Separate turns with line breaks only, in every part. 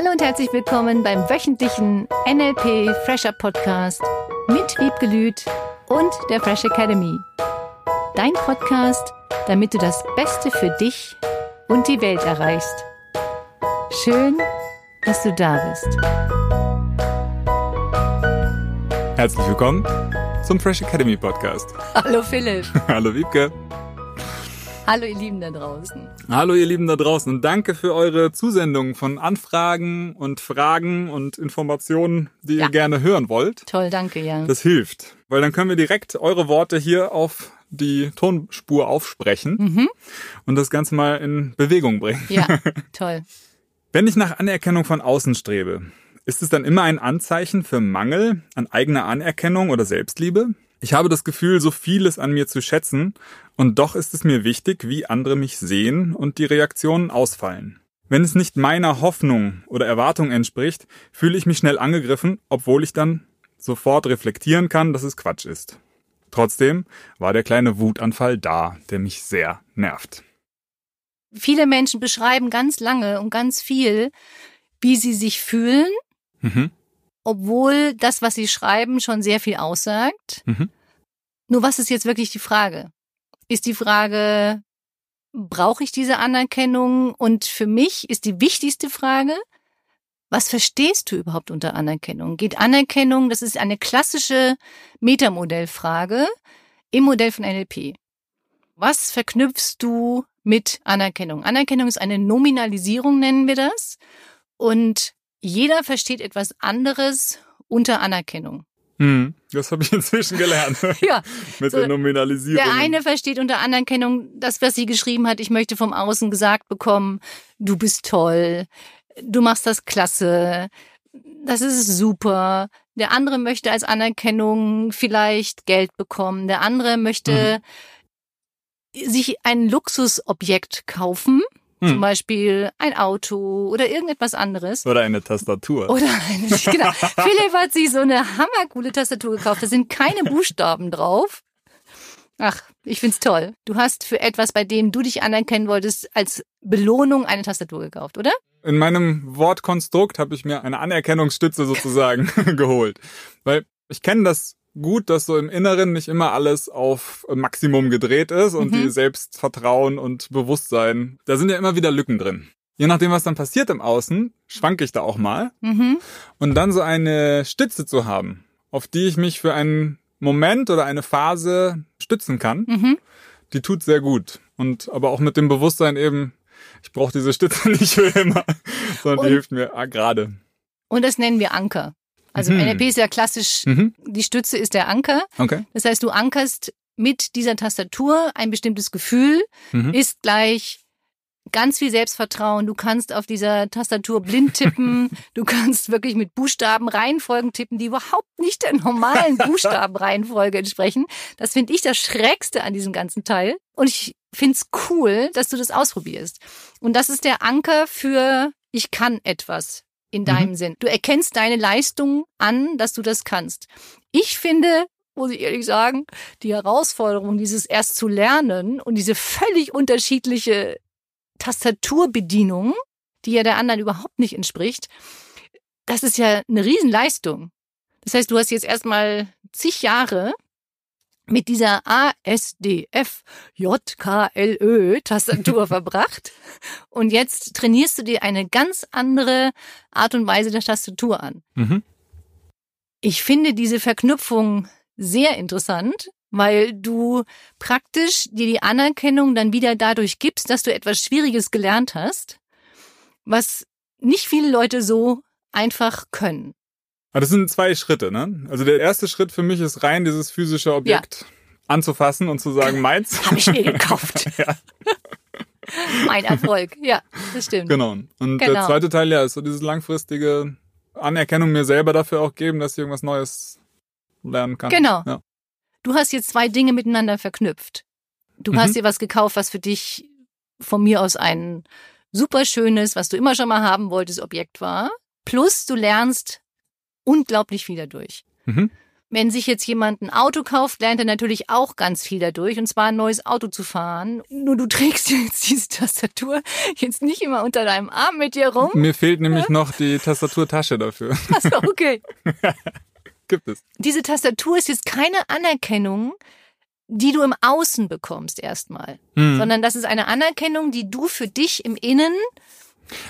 Hallo und herzlich willkommen beim wöchentlichen NLP Fresher Podcast mit Wiebke Lüth und der Fresh Academy. Dein Podcast, damit du das Beste für dich und die Welt erreichst. Schön, dass du da bist.
Herzlich willkommen zum Fresh Academy Podcast.
Hallo Philipp.
Hallo Wiebke.
Hallo ihr Lieben da draußen.
Hallo ihr Lieben da draußen und danke für eure Zusendungen von Anfragen und Fragen und Informationen, die
Ja.
ihr gerne hören wollt.
Toll, danke, ja.
Das hilft, weil dann können wir direkt eure Worte hier auf die Tonspur aufsprechen und das Ganze mal in Bewegung bringen.
Ja, toll.
Wenn ich nach Anerkennung von außen strebe, ist es dann immer ein Anzeichen für Mangel an eigener Anerkennung oder Selbstliebe? Ich habe das Gefühl, so vieles an mir zu schätzen, und doch ist es mir wichtig, wie andere mich sehen und die Reaktionen ausfallen. Wenn es nicht meiner Hoffnung oder Erwartung entspricht, fühle ich mich schnell angegriffen, obwohl ich dann sofort reflektieren kann, dass es Quatsch ist. Trotzdem war der kleine Wutanfall da, der mich sehr nervt.
Viele Menschen beschreiben ganz lange und ganz viel, wie sie sich fühlen,
Mhm.
Obwohl das, was sie schreiben, schon sehr viel aussagt.
Mhm.
Nur was ist jetzt wirklich die Frage? Ist die Frage, brauche ich diese Anerkennung? Und für mich ist die wichtigste Frage, was verstehst du überhaupt unter Anerkennung? Geht Anerkennung, das ist eine klassische Metamodellfrage im Modell von NLP. Was verknüpfst du mit Anerkennung? Anerkennung ist eine Nominalisierung, nennen wir das. Und jeder versteht etwas anderes unter Anerkennung.
Hm, das habe ich inzwischen gelernt.
Ja,
Mit
So,
der Nominalisierung.
Der eine versteht unter Anerkennung das, was sie geschrieben hat. Ich möchte vom Außen gesagt bekommen, du bist toll, du machst das klasse, das ist super. Der andere möchte als Anerkennung vielleicht Geld bekommen. Der andere möchte sich ein Luxusobjekt kaufen, zum
Hm.
Beispiel ein Auto oder irgendetwas anderes.
Oder eine Tastatur.
Oder eine, genau. Philipp hat sich so eine hammercoole Tastatur gekauft. Da sind keine Buchstaben drauf. Ach, ich find's toll. Du hast für etwas, bei dem du dich anerkennen wolltest, als Belohnung eine Tastatur gekauft, oder?
In meinem Wortkonstrukt habe ich mir eine Anerkennungsstütze sozusagen geholt. Weil ich kenne das gut, dass so im Inneren nicht immer alles auf Maximum gedreht ist und
Mhm.
die Selbstvertrauen und Bewusstsein, da sind ja immer wieder Lücken drin. Je nachdem, was dann passiert im Außen, schwanke ich da auch mal.
Mhm.
Und dann so eine Stütze zu haben, auf die ich mich für einen Moment oder eine Phase stützen kann,
Mhm.
die tut sehr gut. Und aber auch mit dem Bewusstsein eben, ich brauche diese Stütze nicht für immer, sondern
Und-
die hilft mir ah, gerade.
Und das nennen wir Anker. Also
Mhm.
NLP ist ja klassisch,
Mhm.
die Stütze ist der Anker.
Okay.
Das heißt, du ankerst mit dieser Tastatur ein bestimmtes Gefühl,
Mhm.
ist gleich ganz viel Selbstvertrauen. Du kannst auf dieser Tastatur blind tippen. du kannst wirklich mit Buchstabenreihenfolgen tippen, die überhaupt nicht der normalen Buchstabenreihenfolge entsprechen. Das finde ich das Schrägste an diesem ganzen Teil. Und ich finde es cool, dass du das ausprobierst. Und das ist der Anker für ich kann etwas in deinem Sinn. Du erkennst deine Leistung an, dass du das kannst. Ich finde, muss ich ehrlich sagen, die Herausforderung, dieses erst zu lernen und diese völlig unterschiedliche Tastaturbedienung, die ja der anderen überhaupt nicht entspricht, das ist ja eine Riesenleistung. Das heißt, du hast jetzt erstmal zig Jahre mit dieser ASDF JKLÖ Tastatur verbracht und jetzt trainierst du dir eine ganz andere Art und Weise der Tastatur an.
Mhm.
Ich finde diese Verknüpfung sehr interessant, weil du praktisch dir die Anerkennung dann wieder dadurch gibst, dass du etwas Schwieriges gelernt hast, was nicht viele Leute so einfach können.
Aber das sind zwei Schritte, ne? Also der erste Schritt für mich ist rein dieses physische Objekt anzufassen und zu sagen, meins.
Habe ich mir gekauft.
Ja.
mein Erfolg. Ja, das stimmt.
Genau. Und der
Genau.
zweite Teil, ja, ist so dieses langfristige Anerkennung mir selber dafür auch geben, dass ich irgendwas Neues lernen kann.
Genau.
Ja.
Du hast jetzt zwei Dinge miteinander verknüpft. Du
Mhm.
hast dir was gekauft, was für dich von mir aus ein super schönes, was du immer schon mal haben wolltest, Objekt war. Plus du lernst unglaublich viel dadurch.
Mhm.
wenn sich jetzt jemand ein Auto kauft, lernt er natürlich auch ganz viel dadurch, und zwar ein neues Auto zu fahren. Nur du trägst jetzt diese Tastatur jetzt nicht immer unter deinem Arm mit dir rum.
Mir fehlt nämlich noch die Tastaturtasche dafür.
Achso, okay.
Gibt es.
Diese Tastatur ist jetzt keine Anerkennung, die du im Außen bekommst erstmal,
Hm.
sondern das ist eine Anerkennung, die du für dich im Innen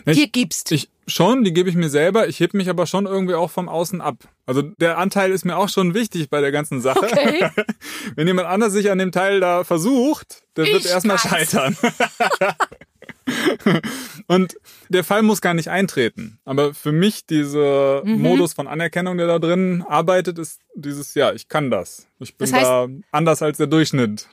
Ich-
dir gibst.
Ich schon, die gebe ich mir selber. Ich heb mich aber schon irgendwie auch vom Außen ab. Also der Anteil ist mir auch schon wichtig bei der ganzen Sache.
Okay.
Wenn jemand anders sich an dem Teil da versucht, der wird
Ich
erstmal
kann's.
scheitern. Und der Fall muss gar nicht eintreten. Aber für mich dieser
Mhm.
Modus von Anerkennung, der da drin arbeitet, ist dieses, ja, ich kann das. Ich bin
Das heißt-
da anders als der Durchschnitt.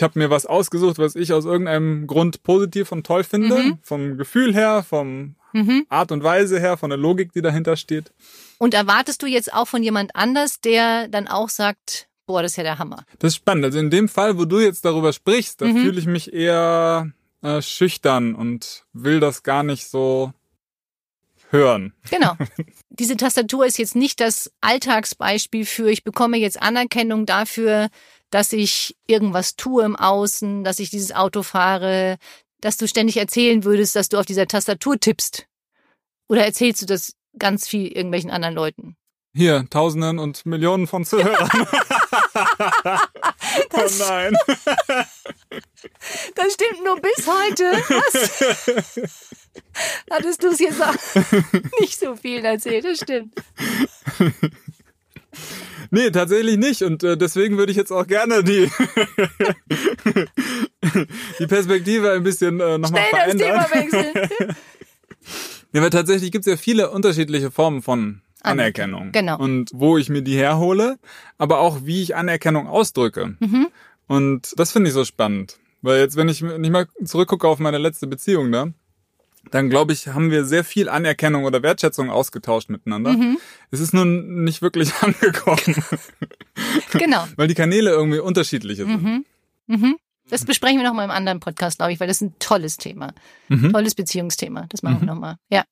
Ich habe mir was ausgesucht, was ich aus irgendeinem Grund positiv und toll finde.
Mhm.
Vom Gefühl her, vom
Mhm.
Art und Weise her, von der Logik, die dahinter steht.
Und erwartest du jetzt auch von jemand anders, der dann auch sagt, boah, das ist ja der Hammer.
Das ist spannend. Also in dem Fall, wo du jetzt darüber sprichst, da
Mhm.
fühle ich mich eher äh, schüchtern und will das gar nicht so hören.
Genau. Diese Tastatur ist jetzt nicht das Alltagsbeispiel für, ich bekomme jetzt Anerkennung dafür, dass ich irgendwas tue im Außen, dass ich dieses Auto fahre, dass du ständig erzählen würdest, dass du auf dieser Tastatur tippst. Oder erzählst du das ganz viel irgendwelchen anderen Leuten?
Hier, Tausenden und Millionen von Zuhörern. oh nein.
Das stimmt nur bis heute. Was? Hattest du es jetzt auch nicht so viel erzählt, das stimmt.
Nee, tatsächlich nicht. Und äh, deswegen würde ich jetzt auch gerne die, die Perspektive ein bisschen äh, nochmal
Schnell das
verändern.
Thema wechseln.
Ja, weil tatsächlich gibt es ja viele unterschiedliche Formen von Anerkennung.
Genau.
Und wo ich mir die herhole, aber auch wie ich Anerkennung ausdrücke.
Mhm.
Und das finde ich so spannend. Weil jetzt, wenn ich nicht mal zurückgucke auf meine letzte Beziehung da, dann glaube ich, haben wir sehr viel Anerkennung oder Wertschätzung ausgetauscht miteinander.
Mhm.
Es ist nun nicht wirklich angekommen,
Genau.
weil die Kanäle irgendwie unterschiedliche sind.
Mhm. Mhm. Das besprechen wir noch mal im anderen Podcast, glaube ich, weil das ist ein tolles Thema.
Mhm.
Tolles Beziehungsthema. Das machen wir noch mal. Ja.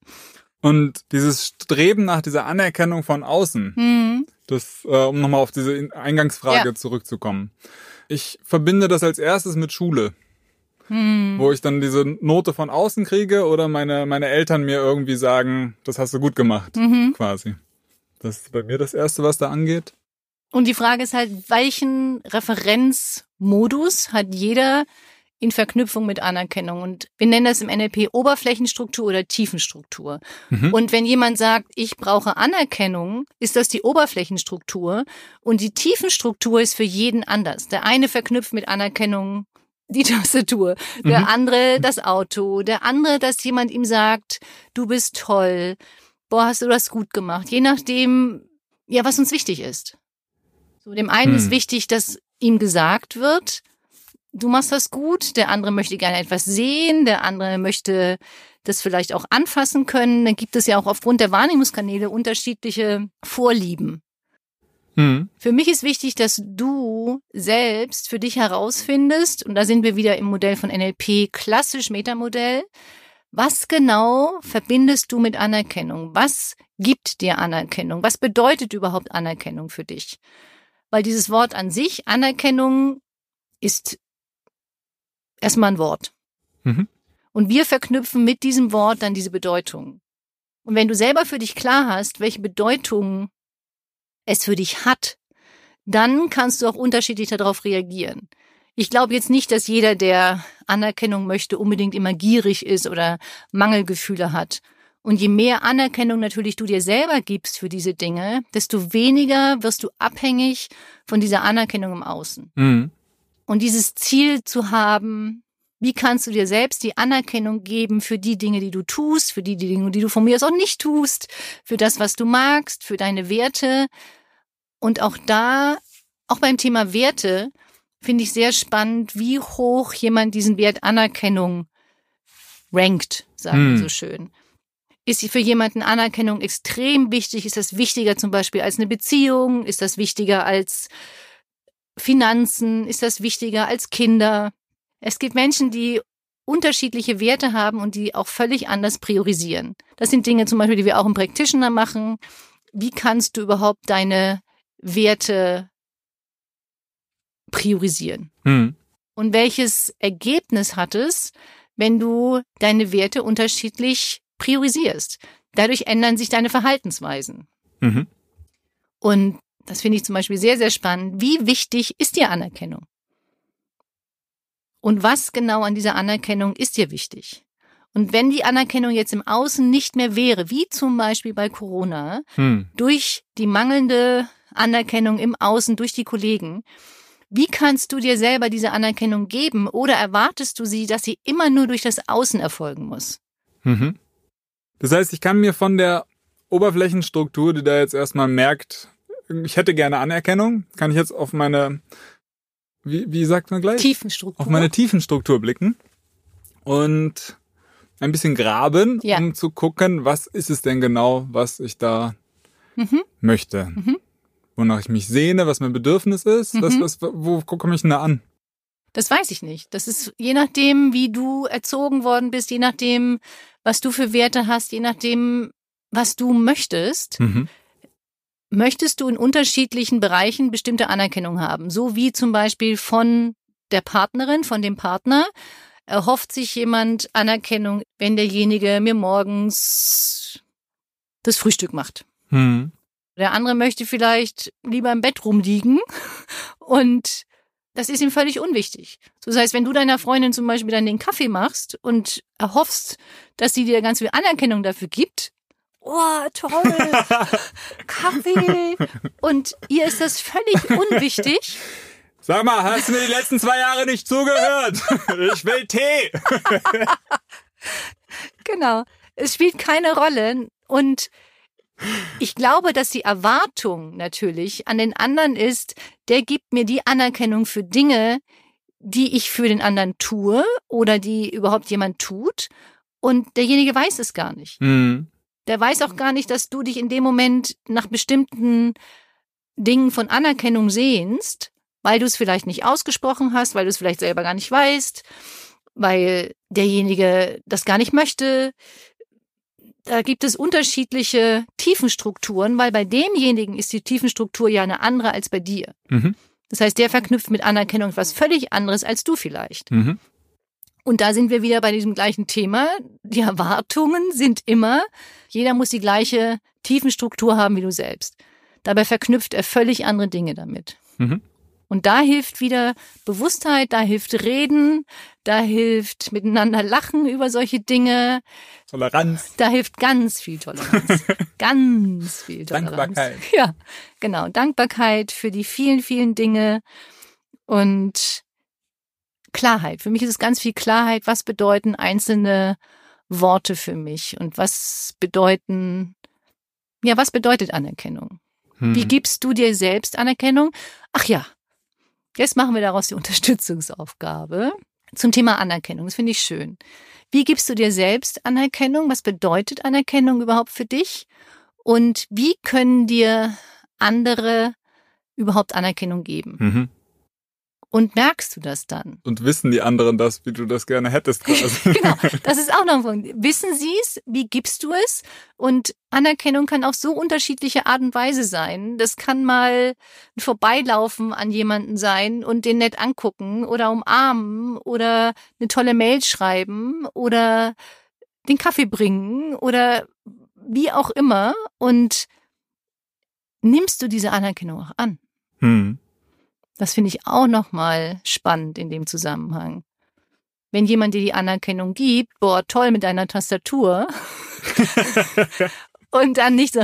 Und dieses Streben nach dieser Anerkennung von außen,
Mhm.
Das, äh, um nochmal auf diese In- Eingangsfrage
Ja.
zurückzukommen. Ich verbinde das als erstes mit Schule,
Mhm.
wo ich dann diese Note von außen kriege oder meine, meine Eltern mir irgendwie sagen, das hast du gut gemacht,
Mhm.
quasi. Das ist bei mir das Erste, was da angeht.
Und die Frage ist halt, welchen Referenzmodus hat jeder in Verknüpfung mit Anerkennung? Und wir nennen das im NLP Oberflächenstruktur oder Tiefenstruktur.
Mhm.
Und wenn jemand sagt, ich brauche Anerkennung, ist das die Oberflächenstruktur. Und die Tiefenstruktur ist für jeden anders. Der eine verknüpft mit Anerkennung die Tastatur, der
Mhm.
andere das Auto, der andere, dass jemand ihm sagt, du bist toll, boah, hast du das gut gemacht. Je nachdem, ja, was uns wichtig ist. So, dem einen
Hm.
ist wichtig, dass ihm gesagt wird, du machst das gut, der andere möchte gerne etwas sehen, der andere möchte das vielleicht auch anfassen können. Dann gibt es ja auch aufgrund der Wahrnehmungskanäle unterschiedliche Vorlieben.
Mhm.
Für mich ist wichtig, dass du selbst für dich herausfindest, und da sind wir wieder im Modell von NLP, klassisch Metamodell, was genau verbindest du mit Anerkennung? Was gibt dir Anerkennung? Was bedeutet überhaupt Anerkennung für dich? Weil dieses Wort an sich, Anerkennung, ist erstmal ein Wort.
Mhm.
Und wir verknüpfen mit diesem Wort dann diese Bedeutung. Und wenn du selber für dich klar hast, welche Bedeutung es für dich hat, dann kannst du auch unterschiedlich darauf reagieren. Ich glaube jetzt nicht, dass jeder, der Anerkennung möchte, unbedingt immer gierig ist oder Mangelgefühle hat. Und je mehr Anerkennung natürlich du dir selber gibst für diese Dinge, desto weniger wirst du abhängig von dieser Anerkennung im Außen.
Mhm.
Und dieses Ziel zu haben, wie kannst du dir selbst die Anerkennung geben für die Dinge, die du tust, für die Dinge, die du von mir aus auch nicht tust, für das, was du magst, für deine Werte. Und auch da, auch beim Thema Werte, finde ich sehr spannend, wie hoch jemand diesen Wert Anerkennung rankt, sagen wir
Hm.
so schön. Ist für jemanden Anerkennung extrem wichtig? Ist das wichtiger zum Beispiel als eine Beziehung? Ist das wichtiger als Finanzen? Ist das wichtiger als Kinder? Es gibt Menschen, die unterschiedliche Werte haben und die auch völlig anders priorisieren. Das sind Dinge zum Beispiel, die wir auch im Practitioner machen. Wie kannst du überhaupt deine Werte priorisieren?
Hm.
Und welches Ergebnis hat es, wenn du deine Werte unterschiedlich priorisierst? Dadurch ändern sich deine Verhaltensweisen.
Mhm.
Und das finde ich zum Beispiel sehr, sehr spannend. Wie wichtig ist dir Anerkennung? Und was genau an dieser Anerkennung ist dir wichtig? Und wenn die Anerkennung jetzt im Außen nicht mehr wäre, wie zum Beispiel bei Corona,
Hm.
durch die mangelnde Anerkennung im Außen, durch die Kollegen, wie kannst du dir selber diese Anerkennung geben oder erwartest du sie, dass sie immer nur durch das Außen erfolgen muss?
Mhm. Das heißt, ich kann mir von der Oberflächenstruktur, die da jetzt erstmal merkt, ich hätte gerne Anerkennung, kann ich jetzt auf meine, wie, wie sagt man gleich?
Tiefenstruktur.
Auf meine Tiefenstruktur blicken und ein bisschen graben,
Ja.
um zu gucken, was ist es denn genau, was ich da
Mhm.
möchte.
Mhm.
Wonach ich mich sehne, was mein Bedürfnis ist,
Mhm.
was, wo gucke ich denn da an?
Das weiß ich nicht. Das ist je nachdem, wie du erzogen worden bist, je nachdem, was du für Werte hast, je nachdem, was du möchtest,
Mhm.
möchtest du in unterschiedlichen Bereichen bestimmte Anerkennung haben. So wie zum Beispiel von der Partnerin, von dem Partner. Erhofft sich jemand Anerkennung, wenn derjenige mir morgens das Frühstück macht.
Mhm.
Der andere möchte vielleicht lieber im Bett rumliegen und das ist ihm völlig unwichtig. Das heißt, wenn du deiner Freundin zum Beispiel dann den Kaffee machst und erhoffst, dass sie dir ganz viel Anerkennung dafür gibt, oh, toll, Kaffee, und ihr ist das völlig unwichtig,
Sag mal, hast du mir die letzten zwei Jahre nicht zugehört? Ich will Tee.
genau, es spielt keine Rolle und ich glaube, dass die Erwartung natürlich an den anderen ist, der gibt mir die Anerkennung für Dinge, die ich für den anderen tue oder die überhaupt jemand tut. Und derjenige weiß es gar nicht.
Mhm.
Der weiß auch gar nicht, dass du dich in dem Moment nach bestimmten Dingen von Anerkennung sehnst, weil du es vielleicht nicht ausgesprochen hast, weil du es vielleicht selber gar nicht weißt, weil derjenige das gar nicht möchte. Da gibt es unterschiedliche Tiefenstrukturen, weil bei demjenigen ist die Tiefenstruktur ja eine andere als bei dir.
Mhm.
Das heißt, der verknüpft mit Anerkennung was völlig anderes als du vielleicht.
Mhm.
Und da sind wir wieder bei diesem gleichen Thema. Die Erwartungen sind immer, jeder muss die gleiche Tiefenstruktur haben wie du selbst. Dabei verknüpft er völlig andere Dinge damit.
Mhm.
Und da hilft wieder Bewusstheit, da hilft Reden, da hilft miteinander lachen über solche Dinge,
Toleranz.
da hilft ganz viel Toleranz. ganz viel Toleranz.
Dankbarkeit.
Ja, genau. Dankbarkeit für die vielen, vielen Dinge und Klarheit. Für mich ist es ganz viel Klarheit. Was bedeuten einzelne Worte für mich und was bedeuten, ja, was bedeutet Anerkennung?
Mhm.
Wie gibst du dir selbst Anerkennung? Ach ja, jetzt machen wir daraus die Unterstützungsaufgabe zum Thema Anerkennung. Das finde ich schön. Wie gibst du dir selbst Anerkennung? Was bedeutet Anerkennung überhaupt für dich? Und wie können dir andere überhaupt Anerkennung geben?
Mhm.
Und merkst du das dann?
Und wissen die anderen das, wie du das gerne hättest quasi.
Genau, das ist auch noch ein Punkt. Wissen sie es? Wie gibst du es? Und Anerkennung kann auf so unterschiedliche Art und Weise sein. Das kann mal ein Vorbeilaufen an jemanden sein und den nett angucken oder umarmen oder eine tolle Mail schreiben oder den Kaffee bringen oder wie auch immer. Und nimmst du diese Anerkennung auch an?
Mhm.
Das finde ich auch nochmal spannend in dem Zusammenhang. Wenn jemand dir die Anerkennung gibt, boah, toll mit deiner Tastatur. und dann nicht so,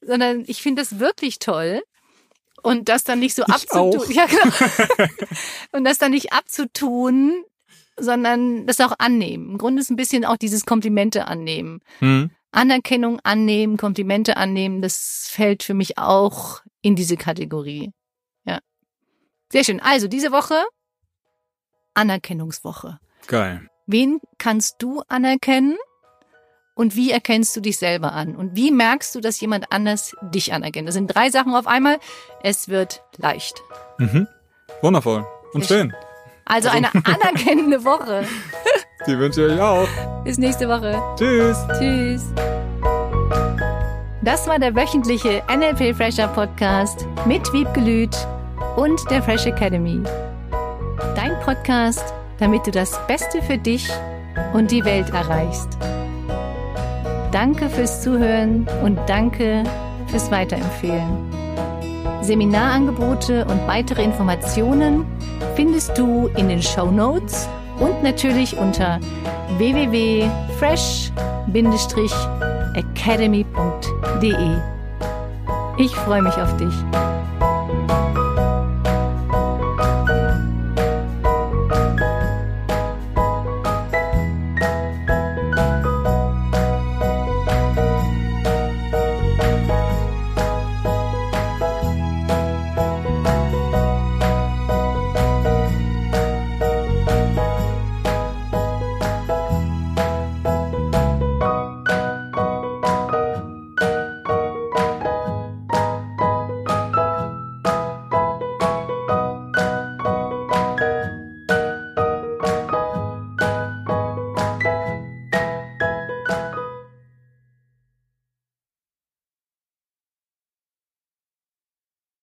sondern ich finde das wirklich toll. Und das dann nicht so
Ich
abzutun.
auch.
Ja, genau. und das dann nicht abzutun, sondern das auch annehmen. Im Grunde ist ein bisschen auch dieses Komplimente annehmen.
Mhm.
Anerkennung annehmen, Komplimente annehmen, das fällt für mich auch in diese Kategorie. Sehr schön. Also diese Woche Anerkennungswoche.
Geil.
Wen kannst du anerkennen? Und wie erkennst du dich selber an? Und wie merkst du, dass jemand anders dich anerkennt? Das sind drei Sachen auf einmal. Es wird leicht.
Mhm. Wundervoll. Und
Sehr
schön.
Also eine anerkennende Woche.
Die wünsche ich euch auch.
Bis nächste Woche.
Tschüss.
Tschüss. Das war der wöchentliche NLP Fresher Podcast mit Wiebgelüt und der Fresh Academy. Dein Podcast, damit du das Beste für dich und die Welt erreichst. Danke fürs Zuhören und danke fürs Weiterempfehlen. Seminarangebote und weitere Informationen findest du in den Show Notes und natürlich unter www.fresh-academy.de. Ich freue mich auf dich.